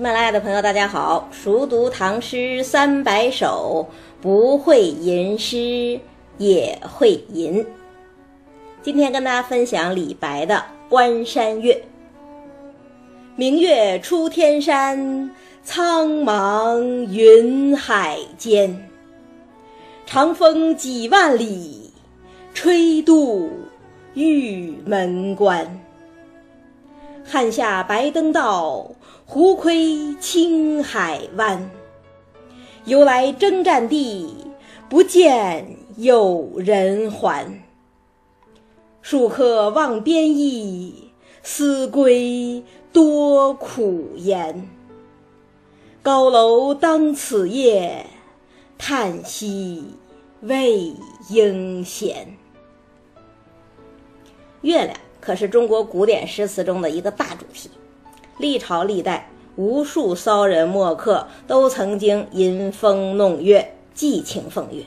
喜马拉雅的朋友，大家好！熟读唐诗三百首，不会吟诗也会吟。今天跟大家分享李白的《关山月》。明月出天山，苍茫云海间。长风几万里，吹度玉门关。汉下白登道，胡窥青海湾。由来征战地，不见有人还。戍客望边邑，思归多苦颜。高楼当此夜，叹息未应闲。月亮。可是中国古典诗词中的一个大主题，历朝历代无数骚人墨客都曾经吟风弄月、寄情奉月。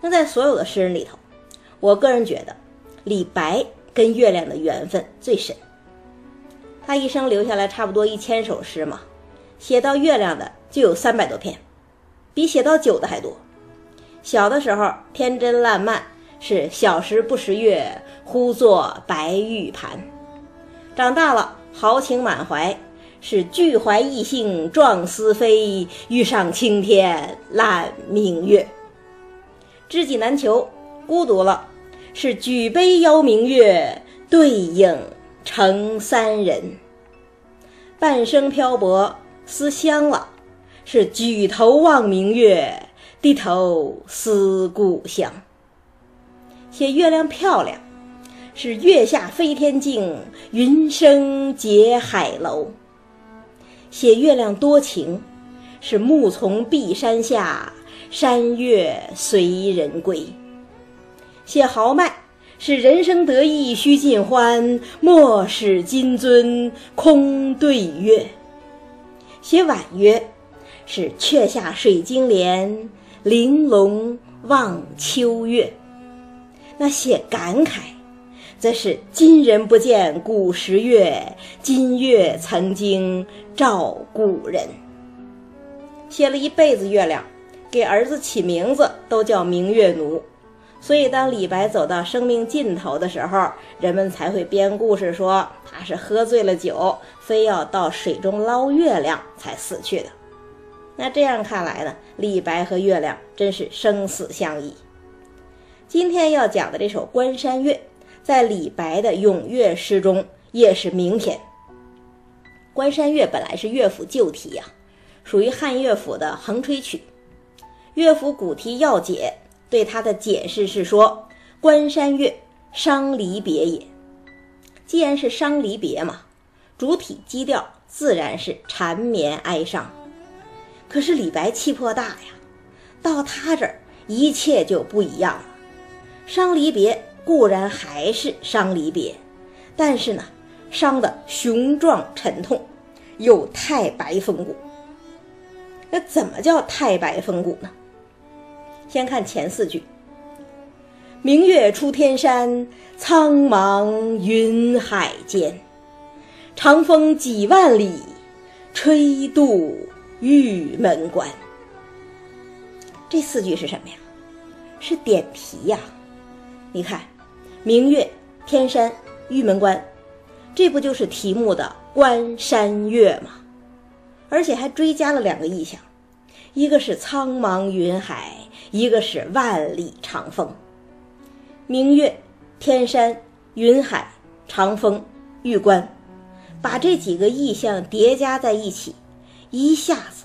那在所有的诗人里头，我个人觉得李白跟月亮的缘分最深。他一生留下来差不多一千首诗嘛，写到月亮的就有三百多篇，比写到酒的还多。小的时候天真烂漫。是小时不识月，呼作白玉盘。长大了豪情满怀，是俱怀逸兴壮思飞，欲上青天揽明月。知己难求，孤独了，是举杯邀明月，对影成三人。半生漂泊思乡了，是举头望明月，低头思故乡。写月亮漂亮，是月下飞天镜，云生结海楼。写月亮多情，是木从碧山下，山月随人归。写豪迈，是人生得意须尽欢，莫使金樽空对月。写婉约，是却下水晶帘，玲珑望秋月。那写感慨，则是今人不见古时月，今月曾经照古人。写了一辈子月亮，给儿子起名字都叫明月奴。所以当李白走到生命尽头的时候，人们才会编故事说他是喝醉了酒，非要到水中捞月亮才死去的。那这样看来呢，李白和月亮真是生死相依。今天要讲的这首《关山月》，在李白的咏月诗中也是名篇。《关山月》本来是乐府旧题呀，属于汉乐府的横吹曲。乐府古题要解对它的解释是说：“关山月，伤离别也。”既然是伤离别嘛，主体基调自然是缠绵哀伤。可是李白气魄大呀，到他这儿一切就不一样了。伤离别固然还是伤离别，但是呢，伤的雄壮沉痛，有太白风骨。那怎么叫太白风骨呢？先看前四句：“明月出天山，苍茫云海间。长风几万里，吹度玉门关。”这四句是什么呀？是点题呀。你看，明月、天山、玉门关，这不就是题目的关山月吗？而且还追加了两个意象，一个是苍茫云海，一个是万里长风。明月、天山、云海、长风、玉关，把这几个意象叠加在一起，一下子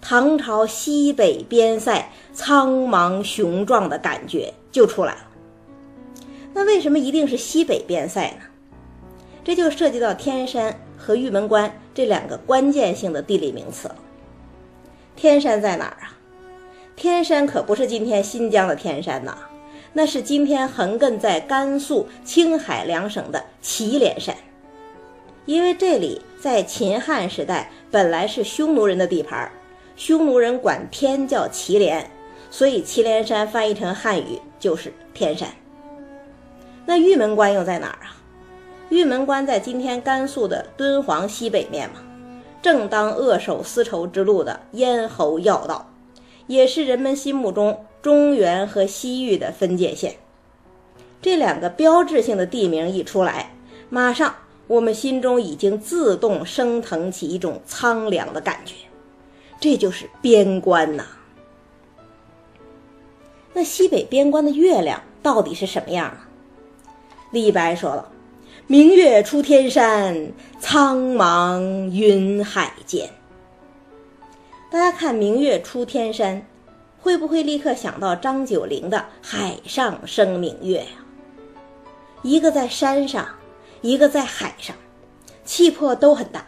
唐朝西北边塞苍茫雄壮的感觉就出来了。那为什么一定是西北边塞呢？这就涉及到天山和玉门关这两个关键性的地理名词了。天山在哪儿啊？天山可不是今天新疆的天山呐，那是今天横亘在甘肃、青海两省的祁连山。因为这里在秦汉时代本来是匈奴人的地盘，匈奴人管天叫祁连，所以祁连山翻译成汉语就是天山。那玉门关又在哪儿啊？玉门关在今天甘肃的敦煌西北面嘛，正当扼守丝绸之路的咽喉要道，也是人们心目中中原和西域的分界线。这两个标志性的地名一出来，马上我们心中已经自动升腾起一种苍凉的感觉，这就是边关呐。那西北边关的月亮到底是什么样呢？李白说了：“明月出天山，苍茫云海间。”大家看“明月出天山”，会不会立刻想到张九龄的“海上生明月”呀？一个在山上，一个在海上，气魄都很大，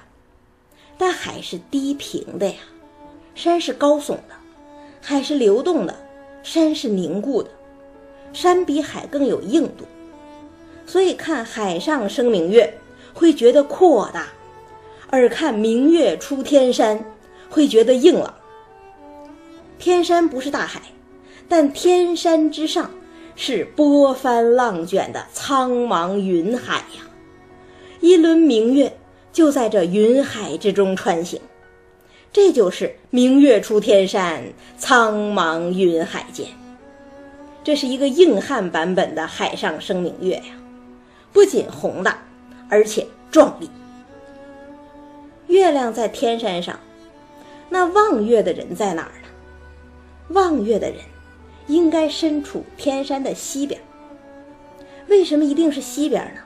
但海是低平的呀，山是高耸的，海是流动的。山是凝固的，山比海更有硬度，所以看海上生明月会觉得阔大，而看明月出天山会觉得硬朗。天山不是大海，但天山之上是波翻浪卷的苍茫云海呀，一轮明月就在这云海之中穿行。这就是明月出天山，苍茫云海间。这是一个硬汉版本的海上生明月呀，不仅宏大，而且壮丽。月亮在天山上，那望月的人在哪儿呢？望月的人应该身处天山的西边。为什么一定是西边呢？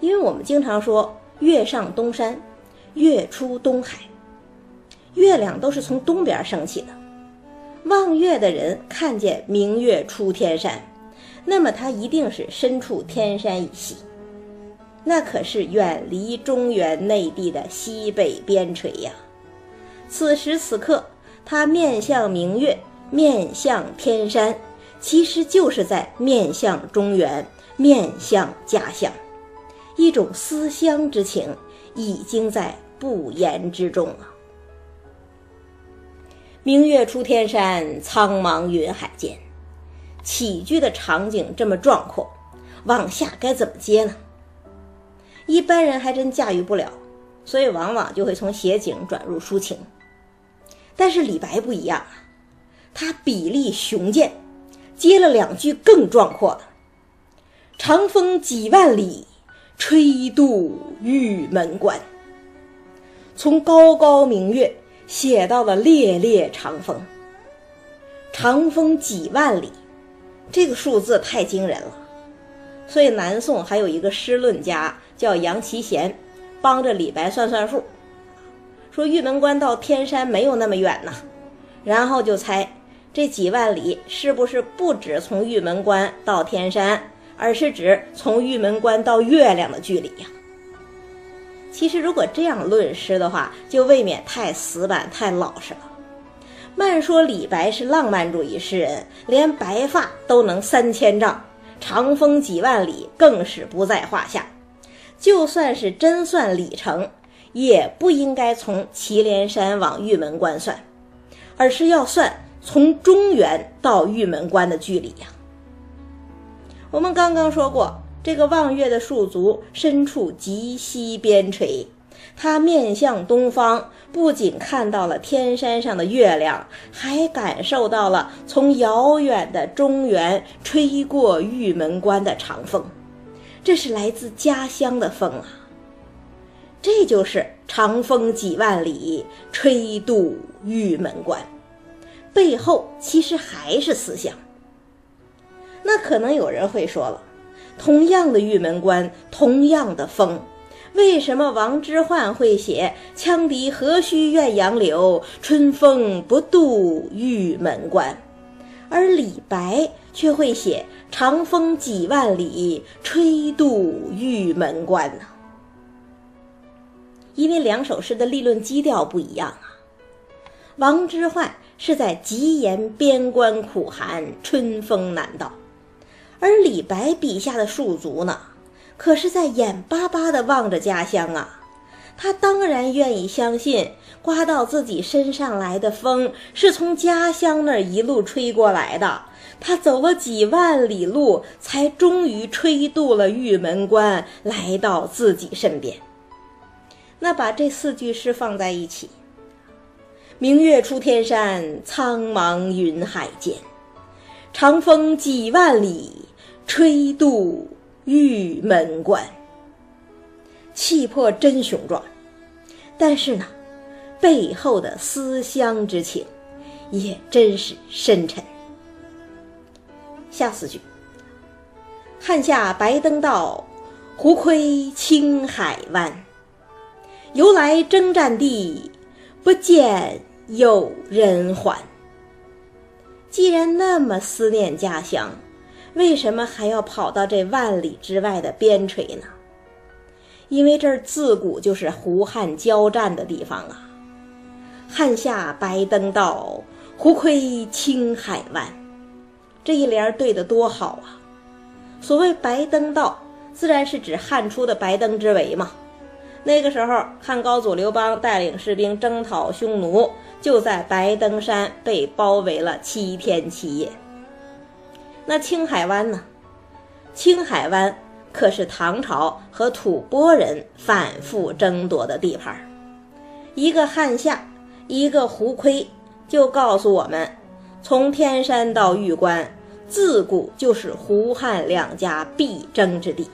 因为我们经常说“月上东山，月出东海”。月亮都是从东边升起的，望月的人看见明月出天山，那么他一定是身处天山以西，那可是远离中原内地的西北边陲呀。此时此刻，他面向明月，面向天山，其实就是在面向中原，面向家乡，一种思乡之情已经在不言之中了。明月出天山，苍茫云海间。起居的场景这么壮阔，往下该怎么接呢？一般人还真驾驭不了，所以往往就会从写景转入抒情。但是李白不一样啊，他笔力雄健，接了两句更壮阔的：“长风几万里，吹度玉门关。”从高高明月。写到了烈烈长风，长风几万里，这个数字太惊人了。所以南宋还有一个诗论家叫杨其贤，帮着李白算算数，说玉门关到天山没有那么远呐，然后就猜这几万里是不是不止从玉门关到天山，而是指从玉门关到月亮的距离呀。其实，如果这样论诗的话，就未免太死板、太老实了。慢说李白是浪漫主义诗人，连白发都能三千丈，长风几万里更是不在话下。就算是真算里程，也不应该从祁连山往玉门关算，而是要算从中原到玉门关的距离呀。我们刚刚说过。这个望月的戍卒身处极西边陲，他面向东方，不仅看到了天山上的月亮，还感受到了从遥远的中原吹过玉门关的长风。这是来自家乡的风啊！这就是长风几万里，吹渡玉门关，背后其实还是思想。那可能有人会说了。同样的玉门关，同样的风，为什么王之涣会写“羌笛何须怨杨柳，春风不度玉门关”，而李白却会写“长风几万里，吹度玉门关”呢？因为两首诗的立论基调不一样啊。王之涣是在极言边关苦寒，春风难到。而李白笔下的戍卒呢，可是在眼巴巴地望着家乡啊！他当然愿意相信，刮到自己身上来的风是从家乡那儿一路吹过来的。他走了几万里路，才终于吹渡了玉门关，来到自己身边。那把这四句诗放在一起：“明月出天山，苍茫云海间，长风几万里，吹渡玉门关。”气魄真雄壮，但是呢，背后的思乡之情也真是深沉。下四句：“汉下白登道，胡窥青海湾。由来征战地，不见有人还。”既然那么思念家乡，为什么还要跑到这万里之外的边陲呢？因为这儿自古就是胡汉交战的地方啊。汉下白登道，胡窥青海湾。这一联对得多好啊！所谓白登道，自然是指汉初的白登之围嘛。那个时候，汉高祖刘邦带领士兵征讨匈奴，就在白登山被包围了七天七夜。那青海湾呢？青海湾。可是唐朝和吐蕃人反复争夺的地盘，一个汉下，一个胡窥，就告诉我们，从天山到玉关，自古就是胡汉两家必争之地。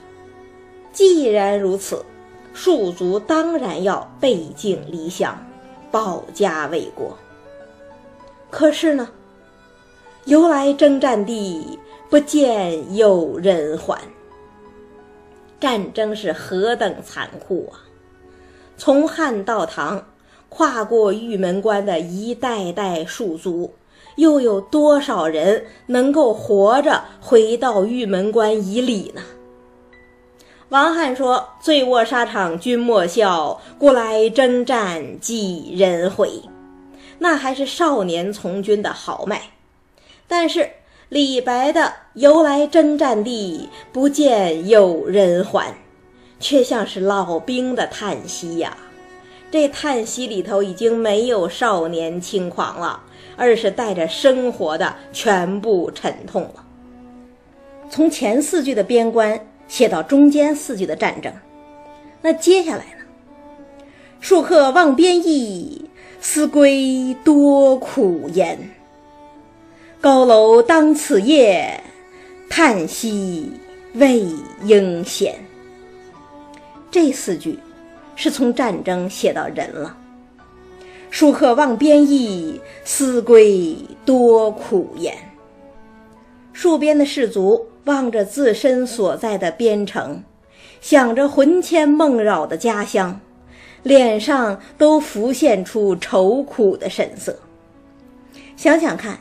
既然如此，庶族当然要背井离乡，保家卫国。可是呢，由来征战地，不见有人还。战争是何等残酷啊！从汉到唐，跨过玉门关的一代代庶族，又有多少人能够活着回到玉门关以里呢？王翰说：“醉卧沙场君莫笑，故来征战几人回。”那还是少年从军的豪迈，但是。李白的“由来征战地，不见有人还”，却像是老兵的叹息呀。这叹息里头已经没有少年轻狂了，而是带着生活的全部沉痛了。从前四句的边关写到中间四句的战争，那接下来呢？戍客望边邑，思归多苦颜。高楼当此夜，叹息未应闲。这四句是从战争写到人了。戍客望边邑，思归多苦颜。戍边的士卒望着自身所在的边城，想着魂牵梦绕的家乡，脸上都浮现出愁苦的神色。想想看。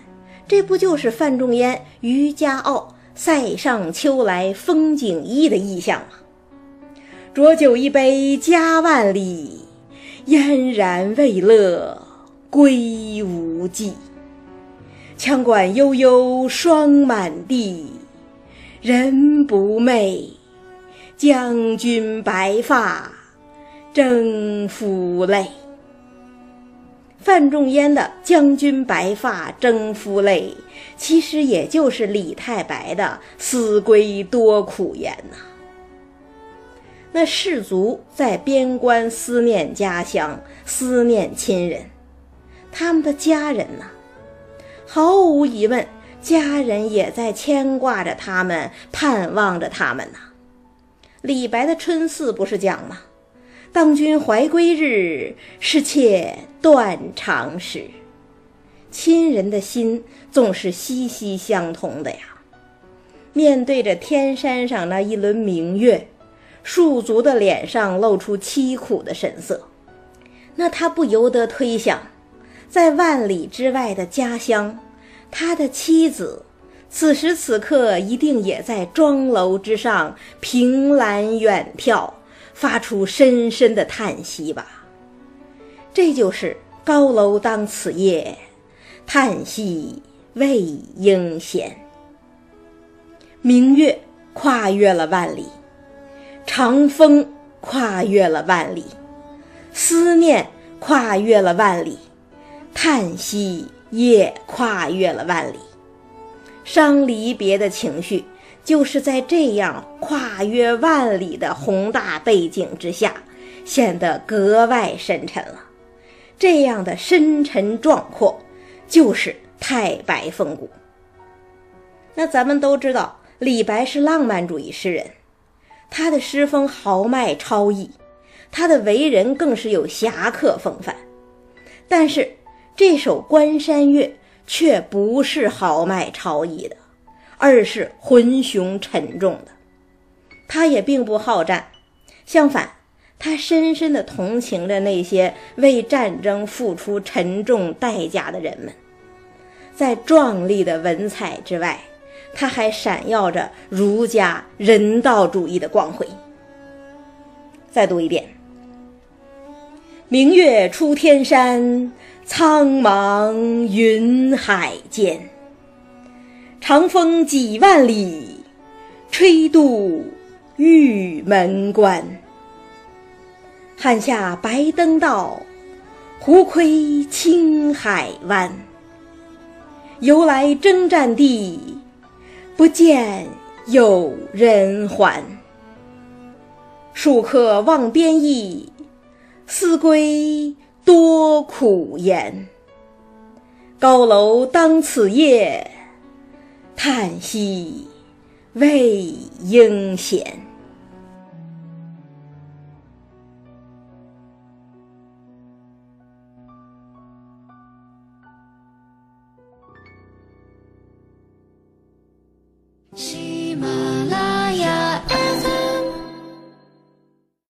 这不就是范仲淹《渔家傲·塞上秋来风景异》的意象吗？浊酒一杯家万里，燕然未勒归无计。羌管悠悠霜满地，人不寐，将军白发征夫泪。范仲淹的“将军白发征夫泪”，其实也就是李太白的“思归多苦颜”呐。那士卒在边关思念家乡，思念亲人，他们的家人呢？毫无疑问，家人也在牵挂着他们，盼望着他们呢。李白的《春似》不是讲吗？当君怀归日，是妾断肠时。亲人的心总是息息相通的呀。面对着天山上那一轮明月，戍卒的脸上露出凄苦的神色。那他不由得推想，在万里之外的家乡，他的妻子此时此刻一定也在庄楼之上凭栏远眺。发出深深的叹息吧，这就是高楼当此夜，叹息未应闲。明月跨越了万里，长风跨越了万里，思念跨越了万里，叹息也跨越了万里，伤离别的情绪。就是在这样跨越万里的宏大背景之下，显得格外深沉了。这样的深沉壮阔，就是太白风骨。那咱们都知道，李白是浪漫主义诗人，他的诗风豪迈超逸，他的为人更是有侠客风范。但是这首《关山月》却不是豪迈超逸的，而是浑雄沉重的。他也并不好战，相反，他深深地同情着那些为战争付出沉重代价的人们。在壮丽的文采之外，他还闪耀着儒家人道主义的光辉。再读一遍：“明月出天山，苍茫云海间。长风几万里，吹度玉门关。汉下白登道，胡窥青海湾。由来征战地。”不见有人还，戍客望边邑，思归多苦颜。高楼当此夜，叹息未应闲。